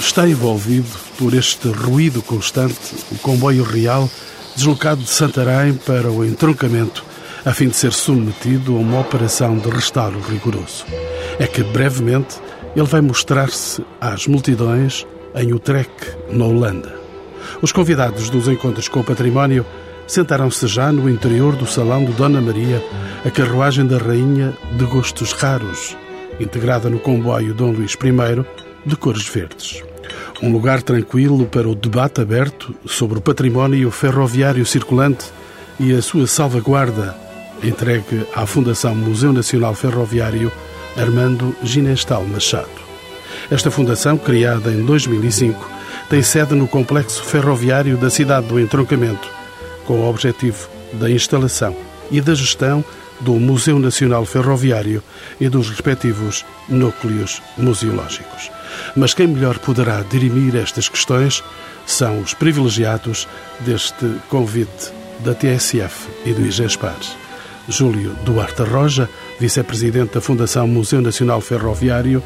está envolvido por este ruído constante o comboio real deslocado de Santarém para o entroncamento a fim de ser submetido a uma operação de restauro rigoroso. É que brevemente ele vai mostrar-se às multidões em Utrecht, na Holanda. Os convidados dos encontros com o património sentaram-se já no interior do salão de Dona Maria, a carruagem da rainha de gostos raros, integrada no comboio Dom Luís I, de cores verdes. Um lugar tranquilo para o debate aberto sobre o património ferroviário circulante e a sua salvaguarda, entregue à Fundação Museu Nacional Ferroviário Armando Ginestal Machado. Esta fundação, criada em 2005, tem sede no complexo ferroviário da cidade do Entroncamento, com o objetivo da instalação e da gestão do Museu Nacional Ferroviário e dos respectivos núcleos museológicos. Mas quem melhor poderá dirimir estas questões são os privilegiados deste convite da TSF e do IGESPAR. Júlio Duarte Roja, vice-presidente da Fundação Museu Nacional Ferroviário,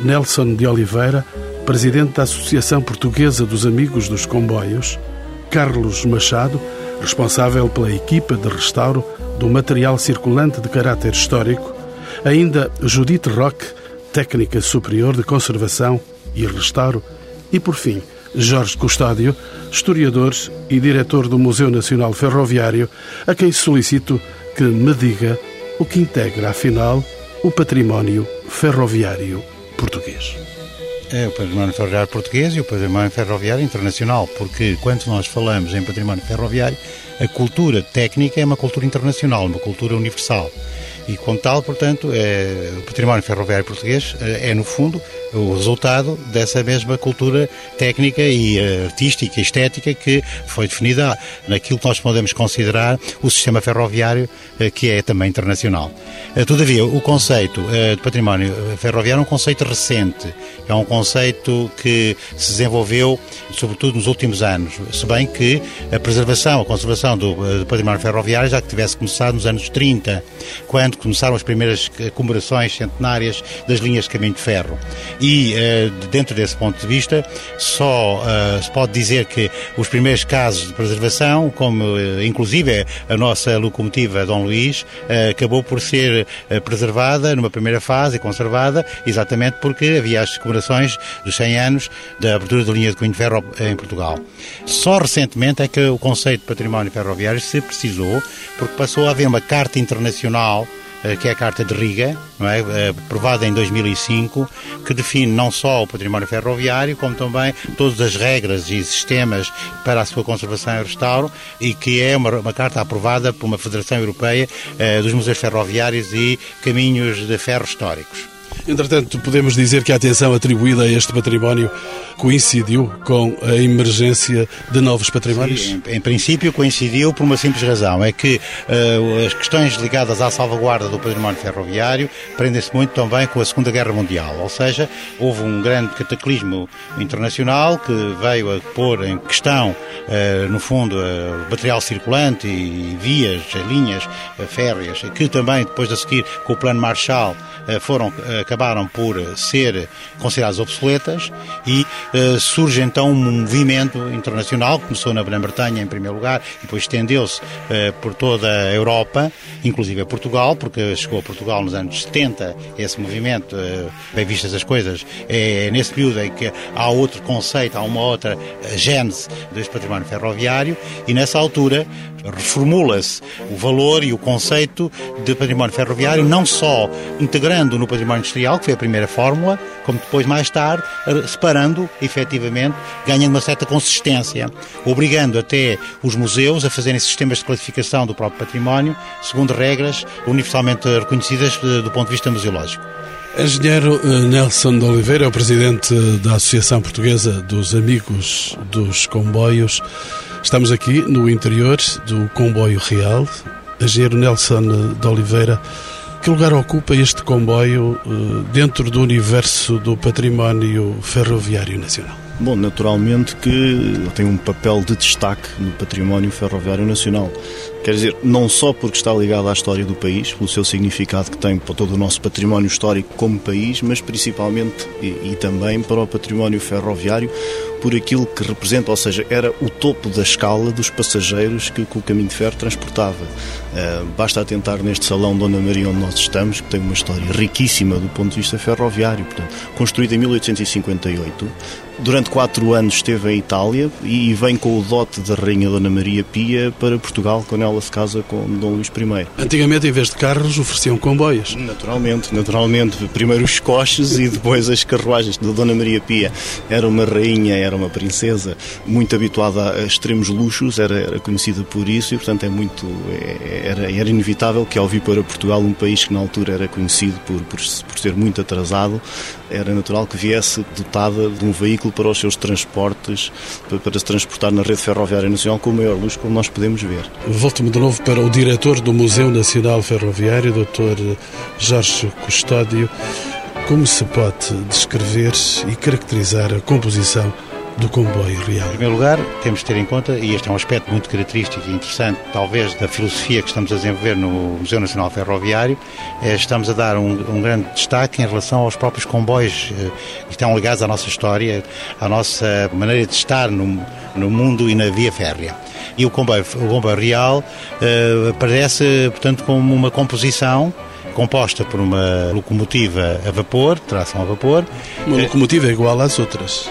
Nelson de Oliveira, presidente da Associação Portuguesa dos Amigos dos Comboios, Carlos Machado, responsável pela equipa de restauro do material circulante de caráter histórico, ainda Judite Roque, técnica superior de conservação e restauro, e, por fim, Jorge Custódio, historiador e diretor do Museu Nacional Ferroviário, a quem solicito que me diga o que integra, afinal, o património ferroviário português. É o património ferroviário português e o património ferroviário internacional, porque quando nós falamos em património ferroviário, a cultura técnica é uma cultura internacional, uma cultura universal. E, com tal, portanto, é, o património ferroviário português é, é, no fundo, o resultado dessa mesma cultura técnica e uh, artística estética que foi definida naquilo que nós podemos considerar o sistema ferroviário, uh, que é também internacional. Uh, todavia, o conceito de património ferroviário é um conceito recente, é um conceito que se desenvolveu, sobretudo nos últimos anos, se bem que a preservação, a conservação do, património ferroviário já tivesse começado nos anos 30, quando começaram as primeiras comemorações centenárias das linhas de caminho de ferro. E, eh, dentro desse ponto de vista, só eh, se pode dizer que os primeiros casos de preservação, como eh, inclusive a nossa locomotiva Dom Luís, acabou por ser preservada numa primeira fase e conservada, exatamente porque havia as comemorações dos 100 anos da abertura da linha de caminho de ferro em Portugal. Só recentemente é que o conceito de património ferroviário se precisou, porque passou a haver uma carta internacional que é a Carta de Riga, é? Eh, aprovada em 2005, que define não só o património ferroviário, como também todas as regras e sistemas para a sua conservação e restauro, e que é uma, uma carta aprovada por uma Federação Europeia eh, dos Museus Ferroviários e Caminhos de Ferro Históricos. Entretanto, podemos dizer que a atenção atribuída a este património coincidiu com a emergência de novos patrimónios? Sim, em, em, princípio coincidiu por uma simples razão, é que uh, as questões ligadas à salvaguarda do património ferroviário prendem-se muito também com a Segunda Guerra Mundial, ou seja, houve um grande cataclismo internacional que veio a pôr em questão, uh, no fundo, uh, material circulante e vias, linhas férreas, que também depois a seguir com o Plano Marshall foram, acabaram por ser consideradas obsoletas e uh, surge então um movimento internacional, começou na Grã-Bretanha em primeiro lugar e depois estendeu-se uh, por toda a Europa, inclusive a Portugal, porque chegou a Portugal nos anos 70 esse movimento, uh, bem vistas as coisas, é nesse período em que há outro conceito, há uma outra gênese deste património ferroviário e nessa altura reformula-se o valor e o conceito de património ferroviário, não só integrando no património industrial, que foi a primeira fórmula, como depois, mais tarde, separando, efetivamente, ganhando uma certa consistência, obrigando até os museus a fazerem sistemas de classificação do próprio património, segundo regras universalmente reconhecidas eh, do ponto de vista museológico. Engenheiro eh, Nelson de Oliveira é o presidente da Associação Portuguesa dos Amigos dos Comboios. Estamos aqui no interior do comboio real. Engenheiro Nelson de Oliveira, que lugar ocupa este comboio eh, dentro do universo do património ferroviário nacional? Bom, naturalmente que tem um papel de destaque no património ferroviário nacional. Quer dizer, não só porque está ligado à história do país, pelo seu significado que tem para todo o nosso património histórico como país, mas principalmente e, e também para o património ferroviário, por aquilo que representa, ou seja, era o topo da escala dos passageiros que, que o caminho de ferro transportava. Uh, basta atentar neste salão Dona Maria onde nós estamos, que tem uma história riquíssima do ponto de vista ferroviário. Portanto, construído em 1858, Durante quatro anos esteve em Itália e vem com o dote da Rainha Dona Maria Pia para Portugal quando ela se casa com Dom Luís I. Antigamente, em vez de carros, ofereciam comboios. Naturalmente, naturalmente. Primeiro os coches e depois as carruagens. Da Dona Maria Pia era uma rainha, era uma princesa muito habituada a extremos luxos, era, era conhecida por isso e, portanto, é muito é, era, era inevitável que ao vir para Portugal, um país que na altura era conhecido por, por, por ser muito atrasado, era natural que viesse dotada de um veículo para os seus transportes, para, para se transportar na rede ferroviária nacional com o maior luxo, como nós podemos ver. Volto-me de novo para o diretor do Museu Nacional Ferroviário, Dr. Jorge Custódio. Como se pode descrever e caracterizar a composição do comboio real? Em primeiro lugar, temos de ter em conta, e este é um aspecto muito característico e interessante, talvez, da filosofia que estamos a desenvolver no Museu Nacional Ferroviário, é, estamos a dar um, um, grande destaque em relação aos próprios comboios eh, que estão ligados à nossa história, à nossa maneira de estar no, no mundo e na via férrea. E o comboio, o comboio real uh, aparece, portanto, como uma composição composta por uma locomotiva a vapor, tração a vapor. Uma locomotiva é igual às outras.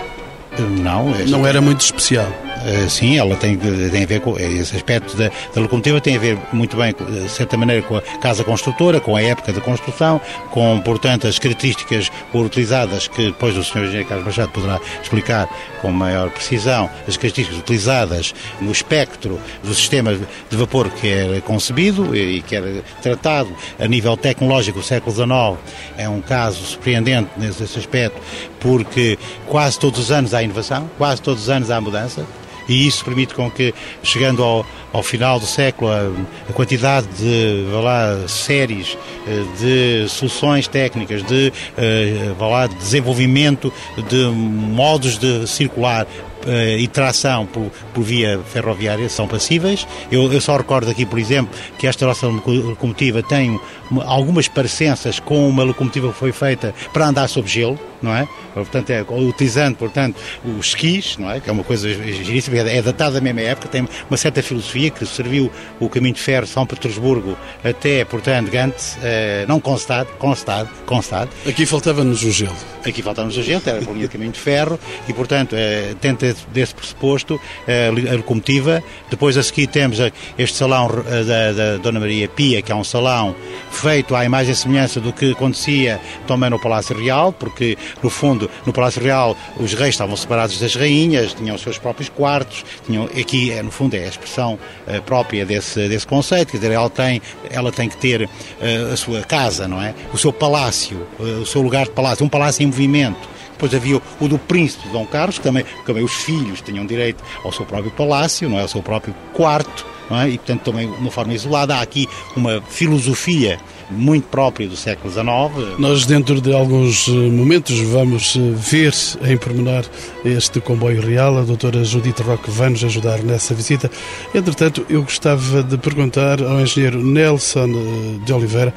Não. Não era muito especial. Eh, sim, ela tem, tem a ver com esse aspecto da, da, locomotiva, tem a ver muito bem, de certa maneira, com a casa construtora, com a época da construção, com, portanto, as características utilizadas, que depois o Sr. Engenheiro Carlos Machado poderá explicar com maior precisão, as características utilizadas no espectro do sistema de vapor que era concebido e que era tratado a nível tecnológico do século XIX. É um caso surpreendente nesse aspecto, porque quase todos os anos há inovação, quase todos os anos há mudança e isso permite com que, chegando ao, ao final do século, a, a quantidade de lá, séries eh, de soluções técnicas, de, eh, lá, de desenvolvimento de modos de circular e tração por, por, via ferroviária são passíveis. Eu, eu, só recordo aqui, por exemplo, que esta nossa locomotiva tem uma, algumas parecenças com uma locomotiva que foi feita para andar sob gelo, não é? Portanto, é, utilizando, portanto, os skis, não é? Que é uma coisa giríssima, é, é datada da mesma época, tem uma certa filosofia que serviu o caminho de ferro de São Petersburgo até, portanto, Gantz, uh, não constado, constado, constado. Aqui faltava-nos o gelo. Aqui faltava-nos o gelo, era por linha de caminho de ferro e, portanto, uh, tenta desse, desse pressuposto a locomotiva. Depois a seguir temos este salão da, da, Dona Maria Pia, que é um salão feito à imagem e semelhança do que acontecia também no Palácio Real, porque no fundo no Palácio Real os reis estavam separados das rainhas, tinham os seus próprios quartos, tinham, aqui é, no fundo é a expressão própria desse, desse conceito, quer dizer, ela tem, ela tem que ter a sua casa, não é? O seu palácio, o seu lugar de palácio, um palácio em movimento depois havia o do príncipe Dom Carlos, que também, também os filhos tinham direito ao seu próprio palácio, não é? ao seu próprio quarto, não é? e portanto também de uma forma isolada. Há aqui uma filosofia muito própria do século XIX. Nós, dentro de alguns eh, momentos, vamos eh, ver em pormenor este comboio real. A doutora Judite Roque vai nos ajudar nessa visita. Entretanto, eu gostava de perguntar ao engenheiro Nelson eh, de Oliveira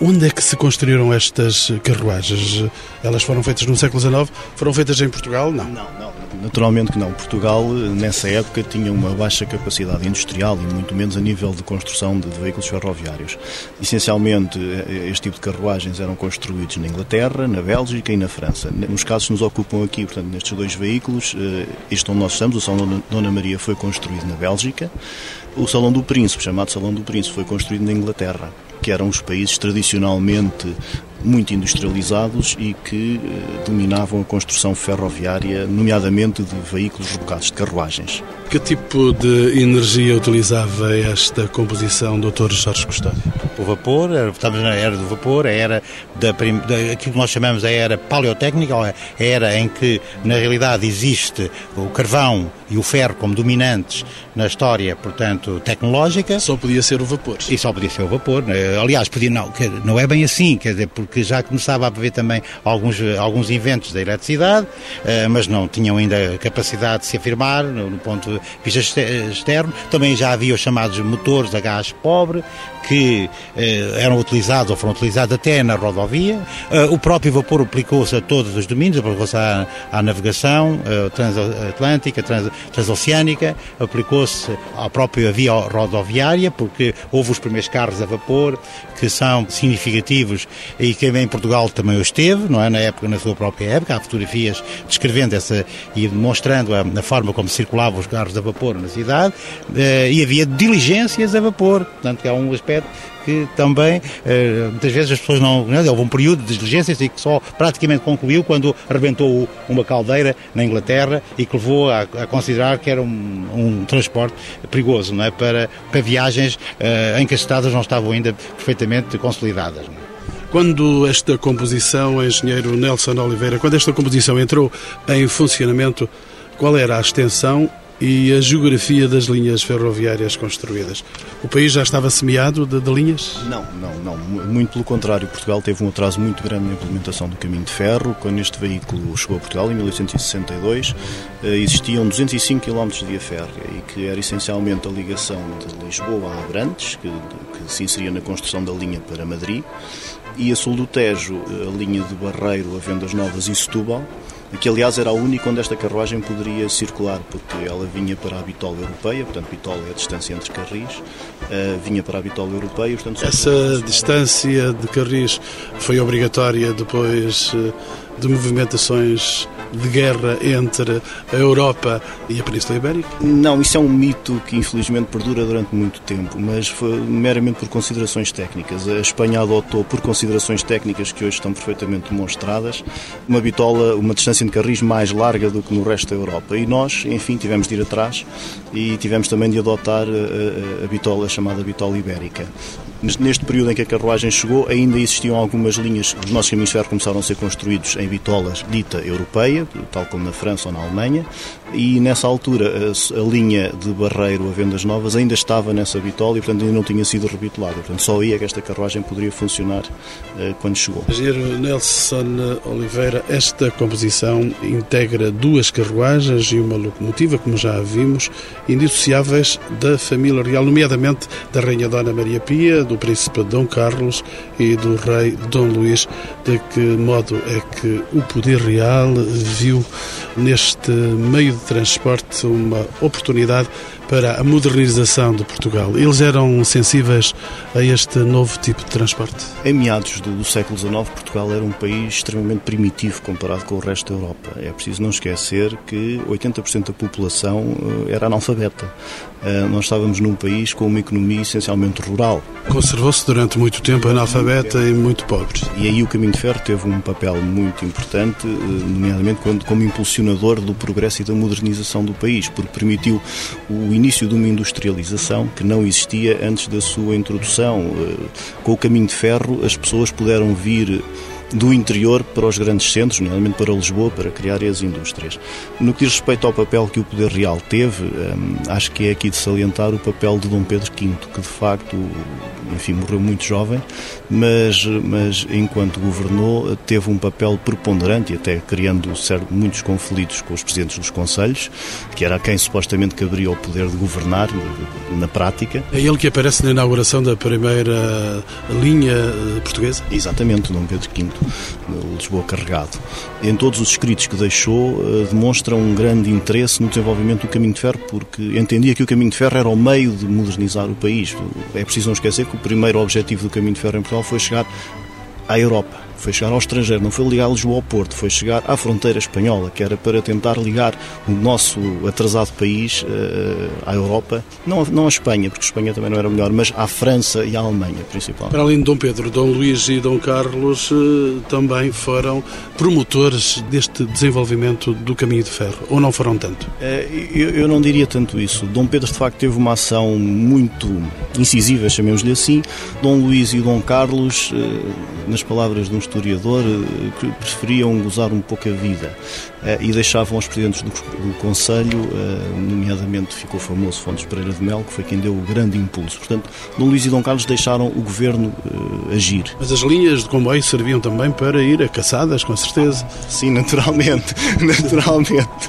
onde é que se construíram estas carruagens? Elas foram feitas no século XIX? Foram feitas em Portugal? Não. Não, não. Naturalmente que não. Portugal, nessa época, tinha uma baixa capacidade industrial e muito menos a nível de construção de veículos ferroviários. Essencialmente, eh, este tipo de carruagens eram construídos na Inglaterra, na Bélgica e na França. Nos casos que nos ocupam aqui, portanto, nestes dois veículos, eh, este onde nós estamos, o Salão Dona Maria, foi construído na Bélgica. O Salão do Príncipe, chamado Salão do Príncipe, foi construído na Inglaterra que eram os países tradicionalmente muito industrializados e que eh, dominavam a construção ferroviária, nomeadamente de veículos rebocados, de carruagens. Que tipo de energia utilizava esta composição, Dr. Jorge Custódio? O vapor, estamos na era do vapor, a era da, da, aquilo que nós chamamos a era paleotécnica, a era em que, na realidade, existe o carvão e o ferro como dominantes na história, portanto, tecnológica. Só podia ser o vapor. E só podia ser o vapor. Né? Aliás, podia, não, não é bem assim, quer dizer, porque já começava a haver também alguns, alguns inventos da eletricidade, eh, mas não tinham ainda capacidade de se afirmar no, ponto pistas externo. Também já havia os chamados motores a gás pobre, que eh, eram utilizados ou foram utilizados até na rodovia. Eh, o próprio vapor aplicou-se a todos os domínios, aplicou-se à, à, navegação eh, transatlântica, trans, transoceânica, aplicou-se à própria via rodoviária, porque houve os primeiros carros a vapor que são significativos e que em Portugal também os teve, não é? Na época, na sua própria época, há fotografias descrevendo essa e demonstrando a, a forma como circulavam os carros a vapor na cidade eh, e havia diligências a vapor, portanto, há um aspecto que também eh, muitas vezes as pessoas não. Houve um período de diligências e que só praticamente concluiu quando arrebentou uma caldeira na Inglaterra e que levou a, a considerar que era um, um, transporte perigoso não é? para, para viagens uh, em que as estradas não estavam ainda perfeitamente consolidadas. É? Quando esta composição, engenheiro Nelson Oliveira, quando esta composição entrou em funcionamento, qual era a extensão e a geografia das linhas ferroviárias construídas. O país já estava semeado de, de, linhas? Não, não, não. Muito pelo contrário. Portugal teve um atraso muito grande na implementação do caminho de ferro. Quando este veículo chegou a Portugal, em 1862, eh, existiam 205 km de via férrea e que era essencialmente a ligação de Lisboa a Abrantes, que, que se inseria na construção da linha para Madrid, e a sul do Tejo, a linha de Barreiro a Vendas Novas e Setúbal, que aliás era a única onde esta carruagem poderia circular, porque ela vinha para a bitola europeia, portanto, bitola é a distância entre carris, uh, vinha para a bitola europeia. Portanto, Essa distância de carris foi obrigatória depois uh, de movimentações de guerra entre a Europa e a Península Ibérica? Não, isso é um mito que infelizmente perdura durante muito tempo, mas foi meramente por considerações técnicas. A Espanha adotou, por considerações técnicas que hoje estão perfeitamente demonstradas, uma bitola, uma distância de carris mais larga do que no resto da Europa. E nós, enfim, tivemos de ir atrás e tivemos também de adotar a, a, a bitola chamada bitola ibérica. Neste período em que a carruagem chegou, ainda existiam algumas linhas, os nossos caminhos de ferro começaram a ser construídos em bitolas dita europeia, tal como na França ou na Alemanha, e nessa altura a, a linha de Barreiro a Vendas Novas ainda estava nessa bitola e, portanto, ainda não tinha sido rebitolada. Portanto, só aí é que esta carruagem poderia funcionar uh, quando chegou. Nelson Oliveira, esta composição integra duas carruagens e uma locomotiva, como já vimos, indissociáveis da família real, nomeadamente da Rainha Dona Maria Pia, do Príncipe Dom Carlos e do Rei Dom Luís. De que modo é que o poder real viu neste meio de transporte uma oportunidade para a modernização de Portugal. Eles eram sensíveis a este novo tipo de transporte? Em meados do, do, século XIX, Portugal era um país extremamente primitivo comparado com o resto da Europa. É preciso não esquecer que 80% da população eh, era analfabeta. Eh, nós estávamos num país com uma economia essencialmente rural. Conservou-se durante muito tempo analfabeta e muito pobre. E aí o Caminho de Ferro teve um papel muito importante, eh, nomeadamente como impulsionador do progresso e da modernização do país, porque permitiu o início de uma industrialização que não existia antes da sua introdução. Eh, com o caminho de ferro, as pessoas puderam vir do interior para os grandes centros, nomeadamente para Lisboa, para criar as indústrias. No que diz respeito ao papel que o Poder Real teve, hum, acho que é aqui de salientar o papel de Dom Pedro V, que de facto, enfim, morreu muito jovem, mas, mas enquanto governou teve um papel preponderante e até criando certo, muitos conflitos com os presidentes dos conselhos, que era quem supostamente caberia o poder de governar na prática. É ele que aparece na inauguração da primeira linha eh, portuguesa? Exatamente, Dom Pedro V. Lisboa Carregado. Em todos os escritos que deixou, eh, demonstra um grande interesse no desenvolvimento do caminho de ferro, porque entendia que o caminho de ferro era o meio de modernizar o país. É preciso não esquecer que o primeiro objetivo do caminho de ferro em Portugal foi chegar à Europa foi chegar ao estrangeiro, não foi ligar Lisboa ao Porto, foi chegar à fronteira espanhola, que era para tentar ligar o nosso atrasado país uh, à Europa, não, não à Espanha, porque a Espanha também não era melhor, mas à França e à Alemanha, principalmente. Para além de Dom Pedro, Dom Luís e Dom Carlos uh, também foram promotores deste desenvolvimento do caminho de ferro, ou não foram tanto? Uh, eu, eu não diria tanto isso. Dom Pedro, de facto, teve uma ação muito incisiva, chamemos-lhe assim. Dom Luís e Dom Carlos, nas palavras de um historiador eh, que preferiam gozar um pouco a vida eh, e deixavam aos presidentes do, do Conselho, eh, nomeadamente ficou famoso Fontes Pereira de Mel, que foi quem deu o grande impulso. Portanto, Dom Luís e Dom Carlos deixaram o governo agir. Mas as linhas de comboio serviam também para ir a caçadas, com certeza. Sim, naturalmente, naturalmente.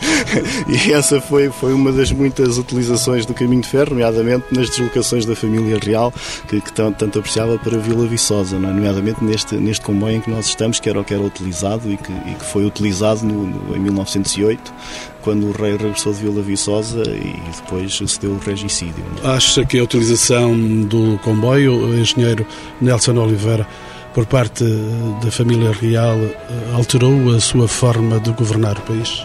e essa foi, foi uma das muitas utilizações do caminho de ferro, nomeadamente nas deslocações da família real, que, que tanto, tanto apreciava para Vila Viçosa, é? nomeadamente neste, neste comboio em que nós estamos, que era o que era utilizado e que, e que foi utilizado no, no, em 1908, quando o rei regressou de Vila Viçosa e depois se deu o regicídio. Acha que a utilização do comboio, o engenheiro Nelson Oliveira, por parte da família real, alterou a sua forma de governar o país?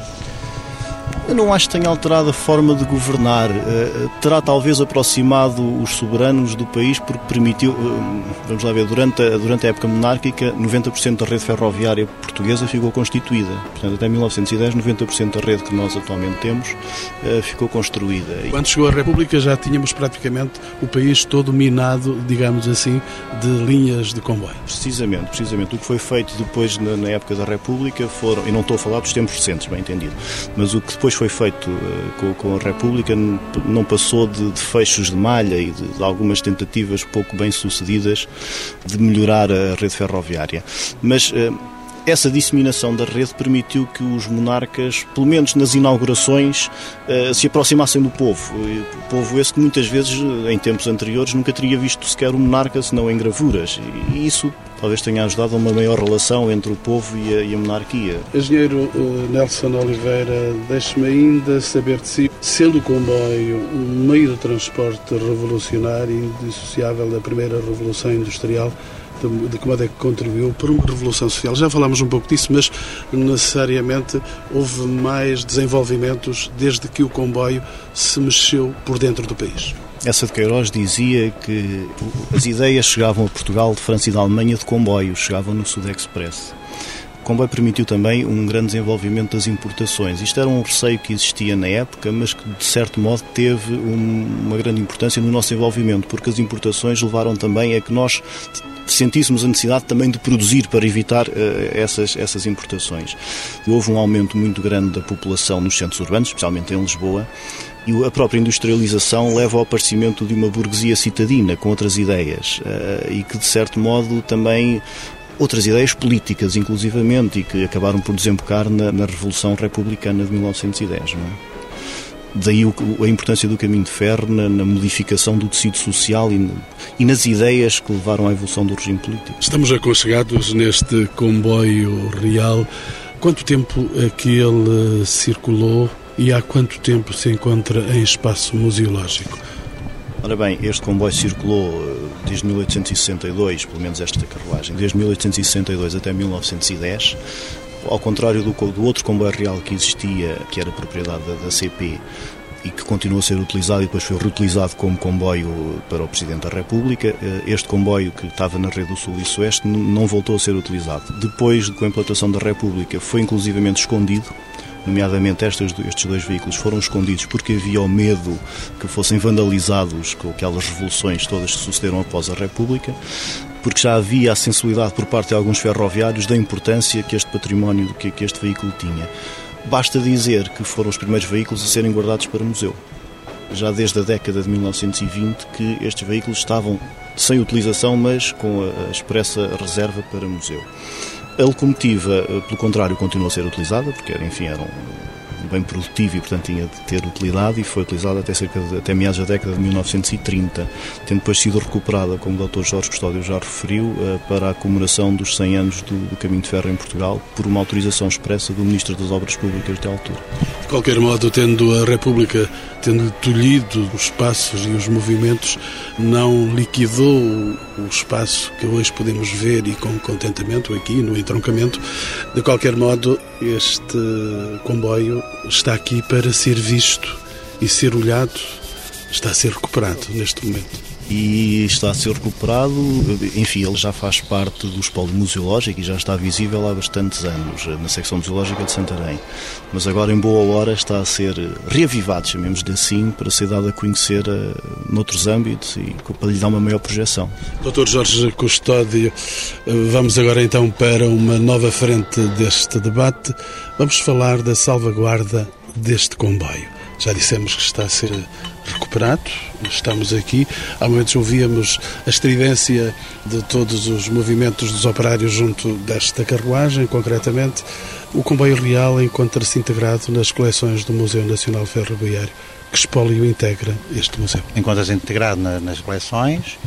Eu não acho que tenha alterado a forma de governar. Eh, terá talvez aproximado os soberanos do país porque permitiu, eh, vamos lá ver, durante a, durante a época monárquica, 90% da rede ferroviária portuguesa ficou constituída. Portanto, até 1910, 90% da rede que nós atualmente temos eh, ficou construída. Quando chegou a República já tínhamos praticamente o país todo minado, digamos assim, de linhas de comboio. Precisamente, precisamente. O que foi feito depois na, na época da República foram, e não estou a falar dos tempos recentes, bem entendido, mas o que depois foi feito uh, com, com, a República não passou de, de fechos de malha e de, de, algumas tentativas pouco bem sucedidas de melhorar a rede ferroviária. Mas uh, essa disseminação da rede permitiu que os monarcas, pelo menos nas inaugurações, eh, se aproximassem do povo. O povo esse que muitas vezes, em tempos anteriores, nunca teria visto sequer um monarca senão em gravuras. E isso talvez tenha ajudado a uma maior relação entre o povo e a, e a monarquia. Engenheiro eh, Nelson Oliveira, deixe-me ainda saber de si, sendo o comboio um meio de transporte revolucionário, indissociável da primeira revolução industrial, de, que modo é que contribuiu para uma revolução social. Já falámos um pouco disso, mas necessariamente houve mais desenvolvimentos desde que o comboio se mexeu por dentro do país. Essa de Queiroz dizia que as ideias chegavam a Portugal de França e da Alemanha de comboio, chegavam no Sud Express. O comboio permitiu também um grande desenvolvimento das importações. Isto era um receio que existia na época, mas que de certo modo teve uma grande importância no nosso desenvolvimento, porque as importações levaram também a que nós sentíssemos a necessidade também de produzir para evitar uh, essas, essas importações. Houve um aumento muito grande da população nos centros urbanos, especialmente em Lisboa, e a própria industrialização leva ao aparecimento de uma burguesia citadina com outras ideias uh, e que, de certo modo, também outras ideias políticas, inclusivamente, e que acabaram por desembocar na, na Revolução Republicana de 1910. Não é? Daí a importância do caminho de ferro na, na modificação do tecido social e, e, nas ideias que levaram à evolução do regime político. Estamos aconchegados neste comboio real. Quanto tempo é que ele circulou e há quanto tempo se encontra em espaço museológico? Ora bem, este comboio circulou eh, desde 1862, pelo menos esta carruagem, desde 1862 até 1910 ao contrário do, do outro comboio real que existia, que era propriedade da, da CP, e que continuou a ser utilizado e depois foi reutilizado como comboio para o Presidente da República. Eh, este comboio que estava na rede do Sul e Sueste não voltou a ser utilizado. Depois, com a implantação da República, foi inclusivamente escondido nomeadamente estes, estes dois veículos, foram escondidos porque havia o medo que fossem vandalizados com aquelas revoluções todas que sucederam após a República porque já havia a sensibilidade por parte de alguns ferroviários da importância que este património, que, que este veículo tinha. Basta dizer que foram os primeiros veículos a serem guardados para museu. Já desde a década de 1920 que estes veículos estavam sem utilização, mas com a expressa reserva para museu. A locomotiva, eh, pelo contrário, continua a ser utilizada, porque, enfim, eram bem produtivo e, portanto, tinha de ter utilidade e foi utilizada até, cerca até meados da década de 1930, tendo depois sido recuperada, como o Dr. Jorge Custódio já referiu, eh, para a comemoração dos 100 anos do, do Caminho de Ferro em Portugal, por uma autorização expressa do Ministro das Obras Públicas de altura. De qualquer modo, tendo a República tendo tolhido os passos e os movimentos, não liquidou o espaço que hoje podemos ver e com contentamento aqui no entroncamento. De qualquer modo, este comboio está aqui para ser visto e ser olhado, está a ser recuperado neste momento e está a ser recuperado. Enfim, ele já faz parte do espólio museológico e já está visível há bastantes anos na secção museológica de Santarém. Mas agora, em boa hora, está a ser reavivado, chamemos-lhe assim, para ser dado a conhecer uh, noutros âmbitos e para lhe dar uma maior projeção. Doutor Jorge Custódio, eh, vamos agora então para uma nova frente deste debate. Vamos falar da salvaguarda deste comboio. Já dissemos que está a ser recuperado, estamos aqui. Há momentos ouvíamos a estridência de todos os movimentos dos operários junto desta carruagem, concretamente. O comboio real encontra-se integrado nas coleções do Museu Nacional Ferroviário. Que espólio integra este museu? Encontra-se integrado nas coleções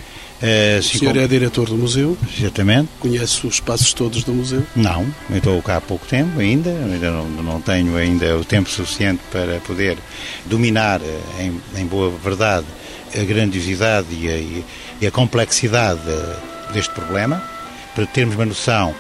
é, o senhor é diretor do museu? Exatamente. Conhece os espaços todos do museu? Não, eu estou cá há pouco tempo ainda, ainda não, não tenho ainda o tempo suficiente para poder dominar eh, em, em boa verdade a grandiosidade e a, e a complexidade eh, deste problema. Para termos uma noção,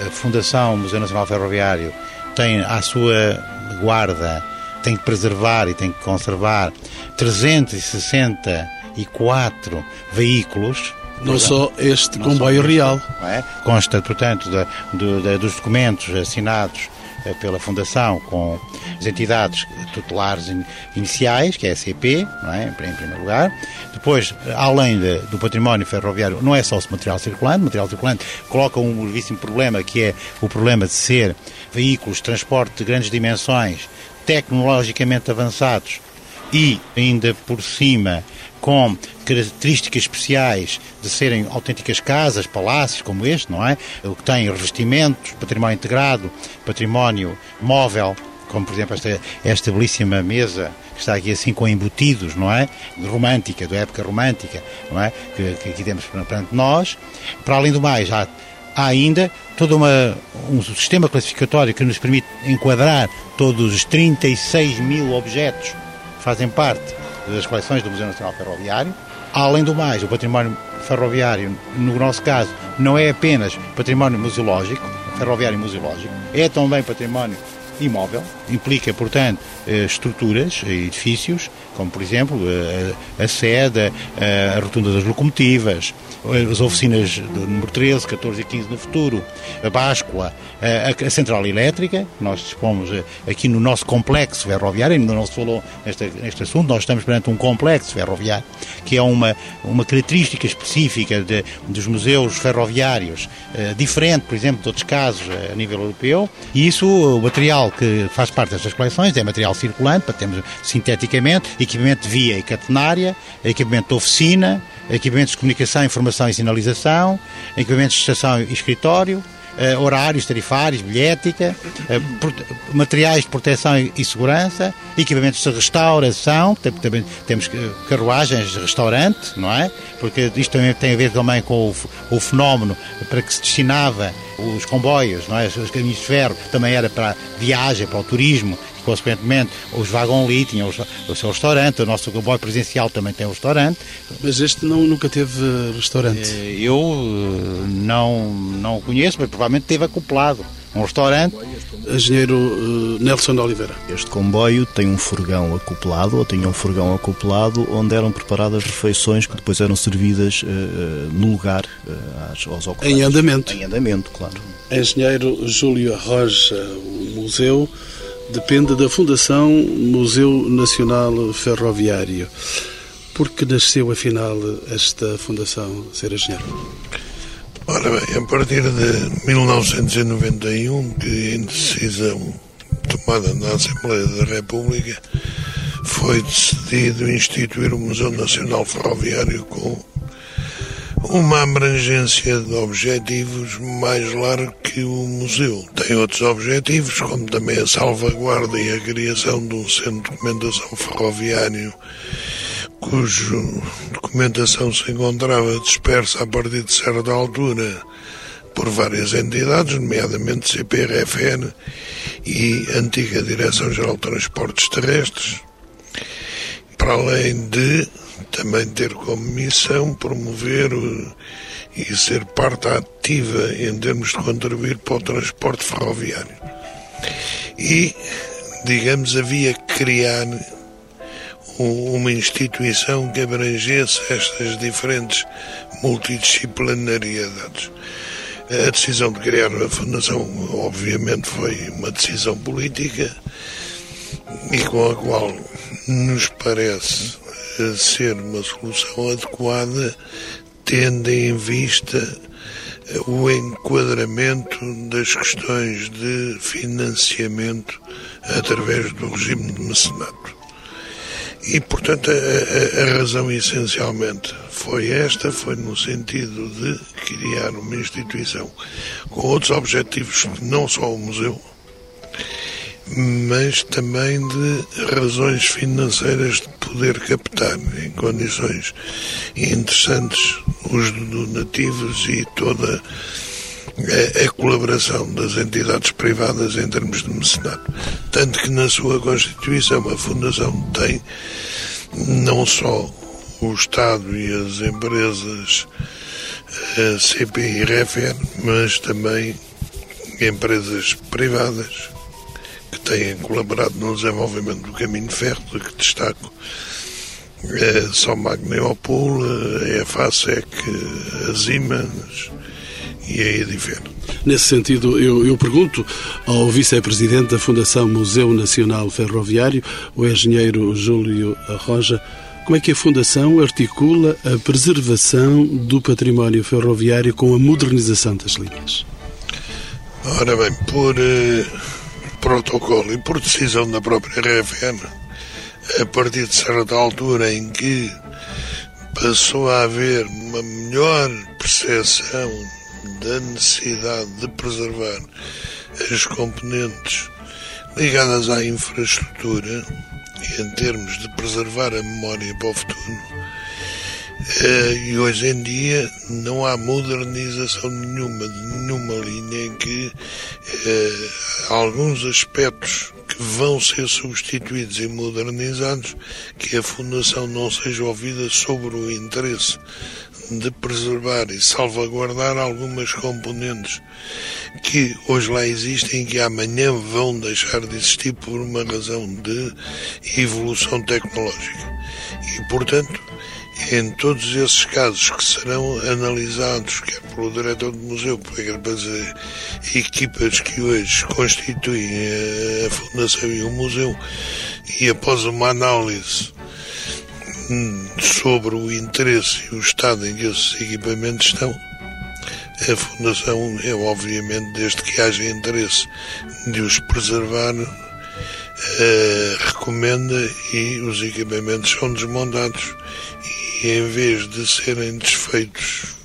a Fundação Museu Nacional Ferroviário tem à sua guarda, tem que preservar e tem que conservar 360 quatro veículos. Não só este comboio real. É? Consta, portanto, da, do, da, dos documentos assinados eh, pela Fundação com as entidades tutelares iniciais, que é a CP, não é? em primeiro lugar. Depois, além de, do património ferroviário, não é só o material circulante, o material circulante coloca um gravíssimo problema, que é o problema de ser veículos de transporte de grandes dimensões, tecnologicamente avançados e, ainda por cima, com características especiais de serem autênticas casas, palácios como este, não é? O que tem revestimentos, património integrado, património móvel, como por exemplo esta, esta belíssima mesa que está aqui assim com embutidos, não é? Romântica, da época romântica, não é? Que, que aqui temos perante nós. Para além do mais, há, há ainda todo uma, um sistema classificatório que nos permite enquadrar todos os 36 mil objetos que fazem parte das coleções do Museu Nacional Ferroviário. Além do mais, o património ferroviário, no nosso caso, não é apenas património museológico, ferroviário museológico, é também património imóvel, implica, portanto, eh, estruturas, edifícios, como por exemplo eh, a sede, a rotunda das locomotivas, as oficinas número 13, 14 e 15 no futuro, a báscula, a, central elétrica, nós dispomos eh, aqui no nosso complexo ferroviário, ainda não se falou neste, neste assunto, nós estamos perante um complexo ferroviário, que é uma, uma característica específica de, dos museus ferroviários, diferente, por exemplo, de outros casos a nível europeu, e isso, o material que faz parte destas coleções é material circulante, para termos sinteticamente, equipamento de via e catenária, equipamento de oficina, equipamentos de comunicação, informação e sinalização, equipamentos de estação e escritório, uh, horários tarifários, bilhética, uh, materiais de proteção e, segurança, equipamentos de restauração, também temos carruagens de restaurante, não é? Porque isto também tem a ver também com o, o fenómeno para que se destinava os comboios, não é? os caminhos de ferro, também era para viagem, para o turismo consequentemente, os Wagon-Li tinham o seu restaurante, o nosso comboio presencial também tem um restaurante. Mas este não, nunca teve restaurante? Eh, eu eh, não, não o conheço, mas provavelmente teve acoplado um restaurante. Engenheiro Nelson de Oliveira. Este comboio tem um furgão acoplado, ou tinha um furgão acoplado, onde eram preparadas refeições que depois eram servidas uh, no lugar uh, aos ocupantes. Em andamento. Em andamento, claro. Engenheiro Júlio Roja, o museu depende da Fundação Museu Nacional Ferroviário. Por que nasceu, afinal, esta fundação, Ser Engenheiro? Ora bem, a partir de 1991, que em decisão tomada na Assembleia da República, foi decidido instituir o Museu Nacional Ferroviário com uma abrangência de objetivos mais largo que o museu. Tem outros objetivos, como também a salvaguarda e a criação de um centro de documentação ferroviário cuja documentação se encontrava dispersa a partir de certa altura por várias entidades, nomeadamente CPRFN e antiga Direção-Geral de Transportes Terrestres, para além de também ter como missão promover e ser parte ativa em termos de contribuir para o transporte ferroviário. E, digamos, havia que criar uma instituição que abrangesse estas diferentes multidisciplinariedades. A decisão de criar a Fundação, obviamente, foi uma decisão política e com a qual nos parece ser uma solução adequada, tendo em vista o enquadramento das questões de financiamento através do regime de mecenato. E, portanto, a, a, a, razão essencialmente foi esta, foi no sentido de criar uma instituição com outros objetivos, não só o museu, mas também de razões financeiras de poder captar em condições interessantes os donativos e toda a, colaboração das entidades privadas em termos de mecenato. Tanto que na sua Constituição a Fundação tem não só o Estado e as empresas a CP e REFER, mas também empresas privadas têm colaborado no desenvolvimento do caminho de ferro, que destaco é São Magneopol, a EFASEC, a Siemens e a Edifer. Nesse sentido, eu, eu pergunto ao vice-presidente da Fundação Museu Nacional Ferroviário, o engenheiro Júlio Arroja, como é que a Fundação articula a preservação do património ferroviário com a modernização das linhas? Ora bem, por eh, protocolo e por decisão da própria RFN, a partir de certa altura em que passou a haver uma melhor percepção da necessidade de preservar as componentes ligadas à infraestrutura em termos de preservar a memória para o futuro. Eh, e hoje em dia não há modernização nenhuma de nenhuma linha em que eh, alguns aspectos que vão ser substituídos e modernizados, que a Fundação não seja ouvida sobre o interesse de preservar e salvaguardar algumas componentes que hoje lá existem e que amanhã vão deixar de existir por uma razão de evolução tecnológica. E, portanto, em todos esses casos que serão analisados, quer pelo diretor do museu, pelas equipas que hoje constituem a Fundação e o museu, e após uma análise sobre o interesse e o estado em que esses equipamentos estão, a Fundação é obviamente, desde que haja interesse de os preservar, eh, recomenda e os equipamentos são desmontados e em vez de serem desfeitos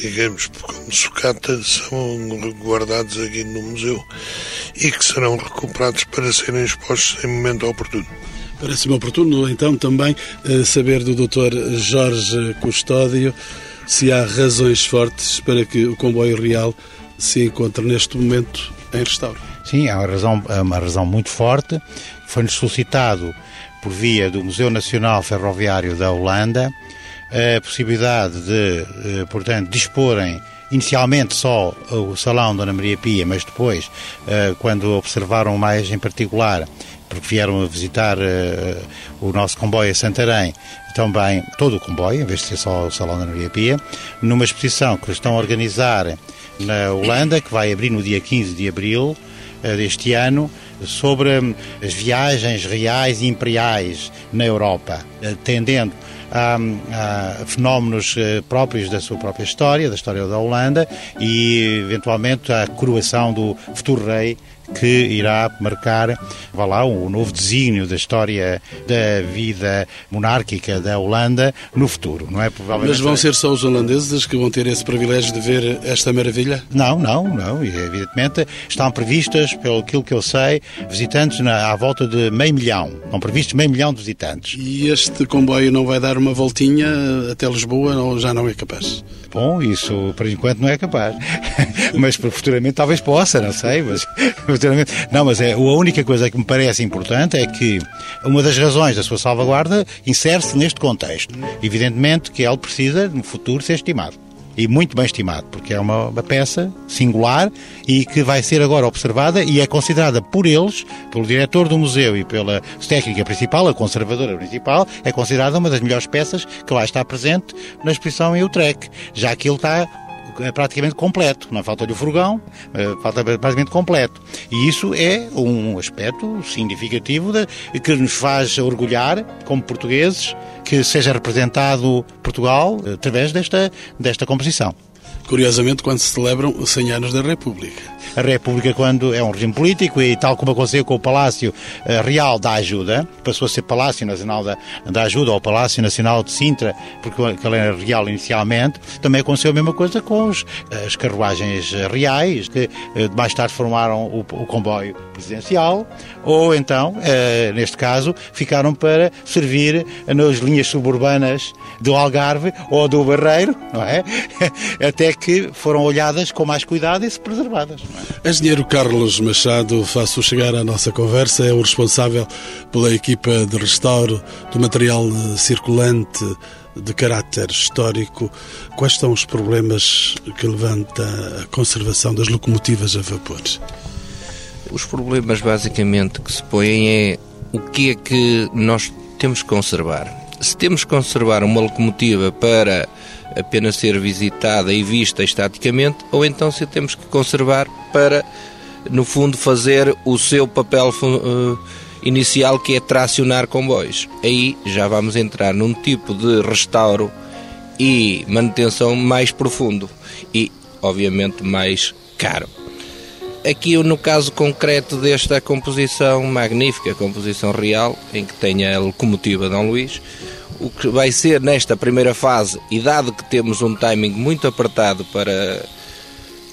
digamos, como sucata, são guardados aqui no museu e que serão recuperados para serem expostos em momento oportuno. Parece-me oportuno, então, também eh, saber do Dr. Jorge Custódio se há razões fortes para que o comboio real se encontre neste momento em restauro. Sim, há uma razão, uma razão muito forte. Foi-nos solicitado, por via do Museu Nacional Ferroviário da Holanda, a possibilidade de, eh, portanto, disporem inicialmente só o Salão Dona Maria Pia, mas depois, eh, quando observaram mais em particular porque vieram a visitar uh, o nosso comboio a Santarém, também todo o comboio, em vez de ser só o Salão da Maria Pia, numa exposição que estão a organizar na Holanda, que vai abrir no dia 15 de abril deste ano, sobre um, as viagens reais e imperiais na Europa, atendendo a, a, fenómenos uh, próprios da sua própria história, da história da Holanda e, eventualmente, a coroação do futuro rei que irá marcar, vá lá, um novo desígnio da história da vida monárquica da Holanda no futuro, não é? Provavelmente... Mas vão ser só os holandeses que vão ter esse privilégio de ver esta maravilha? Não, não, não. Evidentemente estão previstas, pelo aquilo que eu sei, visitantes na, à volta de meio milhão. Estão previstos meio milhão de visitantes. E este comboio não vai dar uma voltinha até Lisboa ou já não é capaz? Bom, isso por enquanto não é capaz. mas futuramente talvez possa, não sei, mas não, mas é, a única coisa que me parece importante é que uma das razões da sua salvaguarda insere-se neste contexto. Evidentemente que ele precisa, no futuro, ser estimado e muito bem estimado, porque é uma, uma, peça singular e que vai ser agora observada e é considerada por eles, pelo diretor do museu e pela técnica principal, a conservadora principal, é considerada uma das melhores peças que lá está presente na exposição em Utrecht, já que ele está é praticamente completo, não falta-lhe o furgão, é, falta praticamente completo. E isso é um aspecto significativo de, que nos faz orgulhar, como portugueses, que seja representado Portugal através desta, desta composição. Curiosamente, quando se celebram os 100 anos da República. A República, quando é um regime político, e tal como aconteceu com o Palácio eh, Real da Ajuda, passou a ser Palácio Nacional da, da Ajuda ou Palácio Nacional de Sintra, porque ele era real inicialmente, também aconteceu a mesma coisa com os, as carruagens reais, que eh, mais tarde formaram o, o comboio presidencial, ou então, eh, neste caso, ficaram para servir nas linhas suburbanas do Algarve ou do Barreiro, não é? Até que foram olhadas com mais cuidado e se preservadas. Engenheiro Carlos Machado, faço chegar à nossa conversa, é o responsável pela equipa de restauro do material circulante de caráter histórico. Quais são os problemas que levanta a conservação das locomotivas a vapor? Os problemas basicamente que se põem é o que é que nós temos que conservar. Se temos que conservar uma locomotiva para apenas ser visitada e vista estaticamente, ou então se temos que conservar para, no fundo, fazer o seu papel uh, inicial que é tracionar comboios. Aí já vamos entrar num tipo de restauro e manutenção mais profundo e, obviamente, mais caro. Aqui, no caso concreto desta composição magnífica, composição real, em que tem a locomotiva Dom Luís, o que vai ser nesta primeira fase, e dado que temos um timing muito apertado para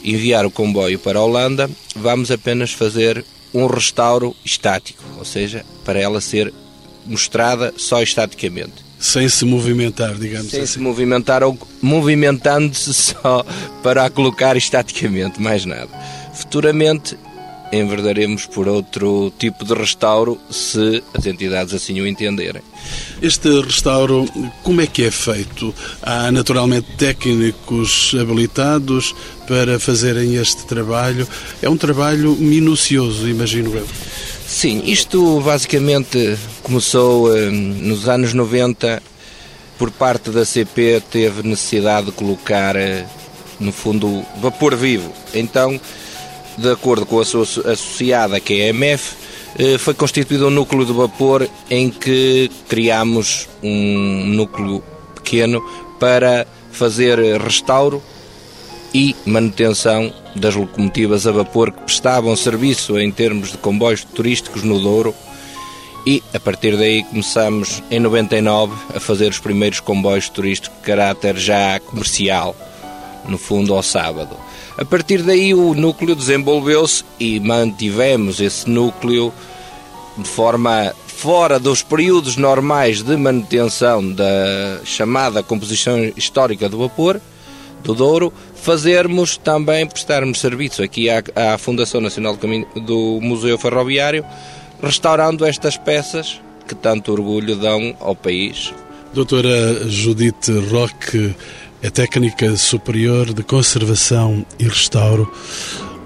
enviar o comboio para a Holanda, vamos apenas fazer um restauro estático, ou seja, para ela ser mostrada só estaticamente. Sem se movimentar, digamos Sem assim. se movimentar ou movimentando-se só para a colocar estaticamente, mais nada. Futuramente enverdaremos por outro tipo de restauro se as entidades assim o entenderem. Este restauro, como é que é feito? Há naturalmente técnicos habilitados para fazerem este trabalho. É um trabalho minucioso, imagino eu. Sim, isto basicamente começou eh, nos anos 90 por parte da CP teve necessidade de colocar eh, no fundo vapor vivo. Então de acordo com a sua associada, que é a EMF, eh, foi constituído um núcleo de vapor em que criamos um núcleo pequeno para fazer restauro e manutenção das locomotivas a vapor que prestavam serviço em termos de comboios turísticos no Douro. E a partir daí começamos em 99 a fazer os primeiros comboios turísticos de caráter já comercial, no fundo ao sábado. A partir daí o núcleo desenvolveu-se e mantivemos esse núcleo de forma fora dos períodos normais de manutenção da chamada composição histórica do vapor do Douro, fazermos também prestarmos serviço aqui à, à Fundação Nacional do, do Museu Ferroviário, restaurando estas peças que tanto orgulho dão ao país. Doutora Judite Roque, é técnica superior de conservação e restauro,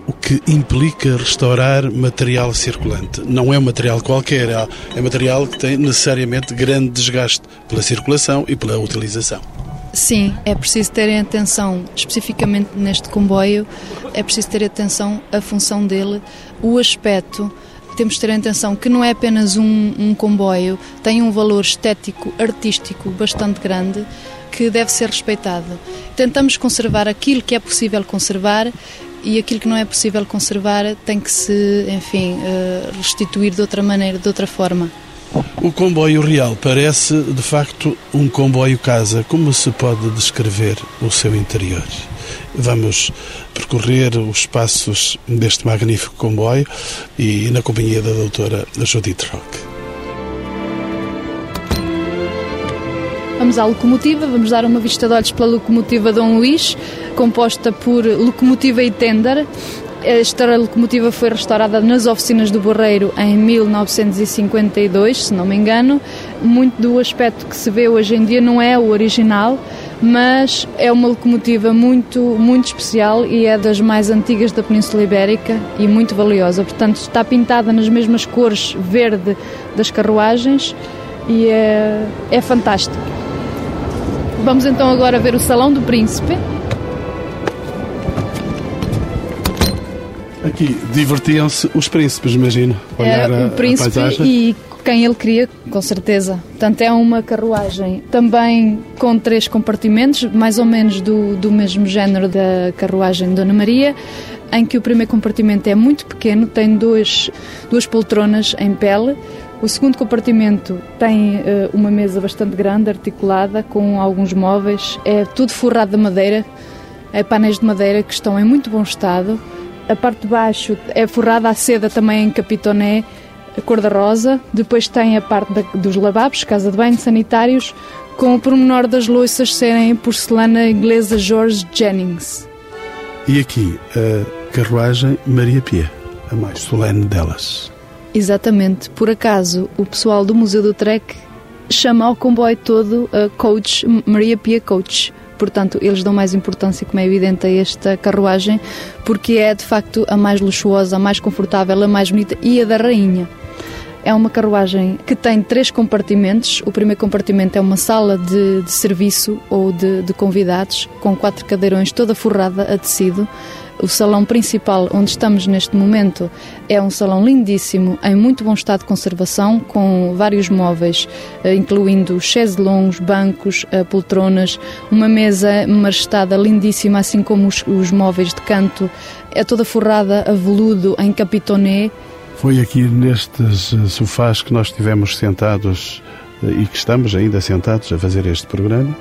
o que implica restaurar material circulante. Não é um material qualquer, é material que tem necessariamente grande desgaste pela circulação e pela utilização. Sim, é preciso ter atenção, especificamente neste comboio, é preciso ter atenção à função dele, o aspecto. Temos de ter atenção que não é apenas um, um comboio, tem um valor estético, artístico bastante grande que deve ser respeitado. Tentamos conservar aquilo que é possível conservar e aquilo que não é possível conservar tem que se, enfim, eh, restituir de outra maneira, de outra forma. O comboio real parece, de facto, um comboio casa. Como se pode descrever o seu interior? Vamos percorrer os passos deste magnífico comboio e na companhia da doutora Judith Roque. Vamos à locomotiva, vamos dar uma vista de olhos pela locomotiva Dom Luís, composta por locomotiva e tender. Esta locomotiva foi restaurada nas oficinas do Borreiro em 1952, se não me engano. Muito do aspecto que se vê hoje em dia não é o original, mas é uma locomotiva muito, muito especial e é das mais antigas da Península Ibérica e muito valiosa. Portanto, está pintada nas mesmas cores verde das carruagens e é, é fantástico. Vamos então agora ver o Salão do Príncipe. Aqui divertiam-se os príncipes, imagino. Olhar é, o príncipe e quem ele queria, com certeza. Portanto, é uma carruagem também com três compartimentos, mais ou menos do, do mesmo género da carruagem de Dona Maria, em que o primeiro compartimento é muito pequeno, tem dois, duas poltronas em pele. O segundo compartimento tem uh, uma mesa bastante grande, articulada, com alguns móveis. É tudo forrado de madeira, é painéis de madeira que estão em muito bom estado a parte de baixo é forrada a seda também em capitoné, cor-de-rosa. Depois tem a parte dos lavabos, casa de banho, sanitários, com o pormenor das louças serem porcelana inglesa George Jennings. E aqui a carruagem Maria Pia, a mais solene delas. Exatamente. Por acaso, o pessoal do Museu do Trek chama ao comboio todo a Coach Maria Pia Coach portanto, eles dão mais importância, como é evidente, a esta carruagem, porque é de facto a mais luxuosa, a mais confortável, a mais bonita e a da rainha. É uma carruagem que tem três compartimentos. O primeiro compartimento é uma sala de, de serviço ou de, de convidados, com quatro cadeirões toda forrada a tecido. O salão principal, onde estamos neste momento, é um salão lindíssimo, em muito bom estado de conservação, com vários móveis, eh, incluindo chaiselongs, bancos, eh, poltronas, uma mesa marestada lindíssima, assim como os, os móveis de canto. É toda forrada a veludo em capitoné. Foi aqui nestes eh, sofás que nós estivemos sentados e que estamos ainda sentados a fazer este programa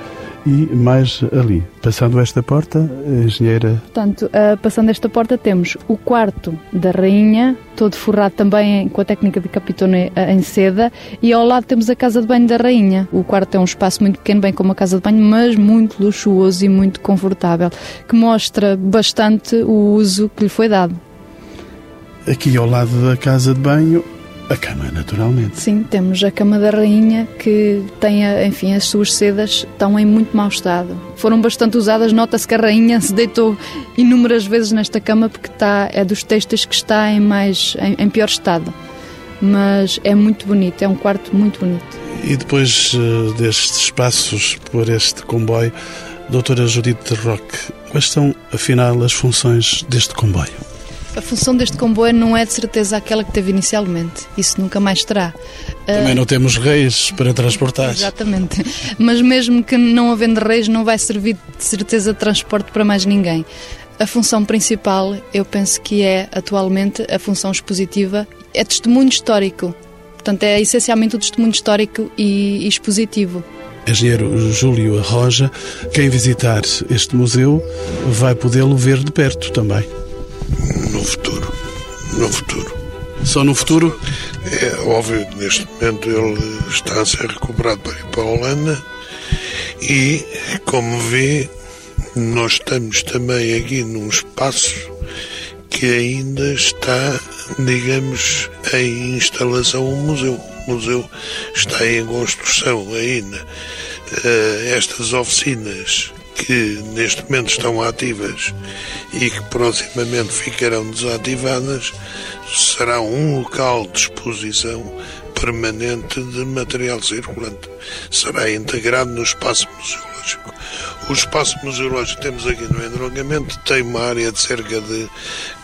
e mais ali. Passando esta porta, engenheira. Portanto, uh, passando esta porta, temos o quarto da rainha, todo forrado também com a técnica de capitone eh, em seda, e ao lado temos a casa de banho da rainha. O quarto é um espaço muito pequeno, bem como a casa de banho, mas muito luxuoso e muito confortável, que mostra bastante o uso que lhe foi dado. Aqui ao lado da casa de banho, a cama, naturalmente. Sim, temos a cama da rainha que tem, enfim, as suas sedas estão em muito mau estado. Foram bastante usadas, nota-se que a rainha se deitou inúmeras vezes nesta cama porque está, é dos textos que está em, mais, em, em pior estado. Mas é muito bonito, é um quarto muito bonito. E depois uh, destes passos por este comboio, doutora Judite Roque, quais são, afinal, as funções deste comboio? A função deste comboio não é de certeza aquela que teve inicialmente. Isso nunca mais terá. Também não temos reis para transportar. Exatamente. Mas mesmo que não havendo reis, não vai servir de certeza de transporte para mais ninguém. A função principal, eu penso que é atualmente a função expositiva, é testemunho histórico. Portanto, é essencialmente o testemunho histórico e expositivo. Engenheiro Júlio Arroja, quem visitar este museu vai podê-lo ver de perto também no futuro. No futuro. Só no futuro? É óbvio que neste momento ele está a ser recuperado para ir para a Holanda e, como vê, nós estamos também aqui num espaço que ainda está, digamos, em instalação um museu. O museu está em construção ainda. Uh, estas oficinas que neste momento estão ativas e que proximamente ficarão desativadas, será um local de exposição permanente de material circulante. Será integrado no espaço museológico. O espaço museológico que temos aqui no entroncamento tem uma área de cerca de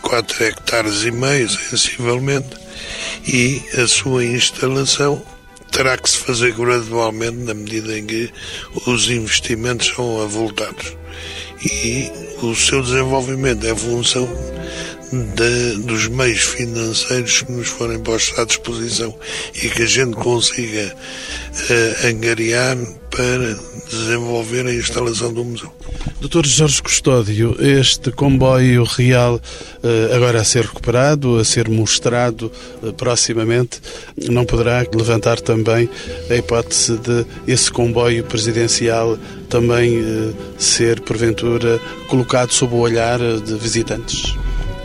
4 hectares e meio, sensivelmente, e a sua instalação terá que se fazer gradualmente na medida em que os investimentos são avultados. E o seu desenvolvimento é função de, dos meios financeiros que nos forem postos à disposição e que a gente consiga uh, angariar para desenvolver a instalação do museu. Doutor Jorge Custódio, este comboio real uh, agora a ser recuperado, a ser mostrado uh, proximamente, não poderá levantar também a hipótese de esse comboio presidencial também ser, porventura, colocado sob o olhar de visitantes?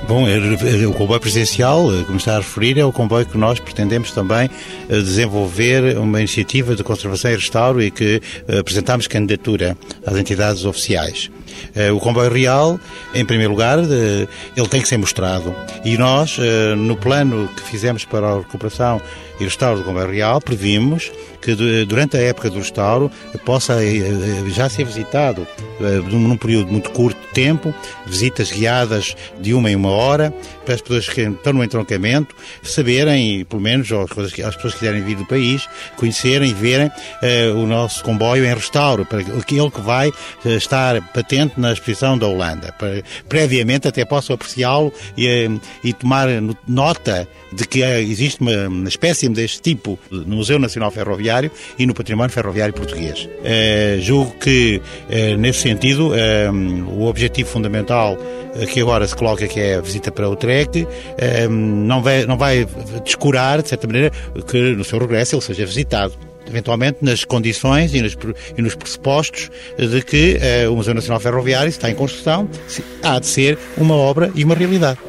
Bom, é, é, o comboio presidencial, eh, como está a referir, é o comboio que nós pretendemos também eh, desenvolver uma iniciativa de conservação e restauro e que eh, apresentamos candidatura às entidades oficiais. Eh, o comboio real, em primeiro lugar, ele tem que ser mostrado. E nós, eh, no plano que fizemos para a recuperação e restauro do comboio real, previmos que durante a época do restauro possa eh, já ser visitado num período muito curto de tempo, visitas guiadas de uma em uma hora, para as pessoas que estão no entroncamento saberem, pelo menos, ou as pessoas que quiserem vir do país, conhecerem e verem uh, o nosso comboio em restauro, para aquele que vai estar patente na exposição da Holanda. Para, previamente até possam apreciá-lo e, eh, e, tomar nota de que existe uma, uma espécie deste tipo no Museu Nacional Ferroviário e no Património Ferroviário Português. Uh, julgo que, uh, nesse sentido, o objetivo fundamental que agora se coloca, que é a visita para o TREC, não vai, não vai descurar, de certa maneira, que no seu regresso ele seja visitado eventualmente nas condições e nos, e nos pressupostos de que uh, o Museu Nacional Ferroviário está em construção, há de ser uma obra e uma realidade.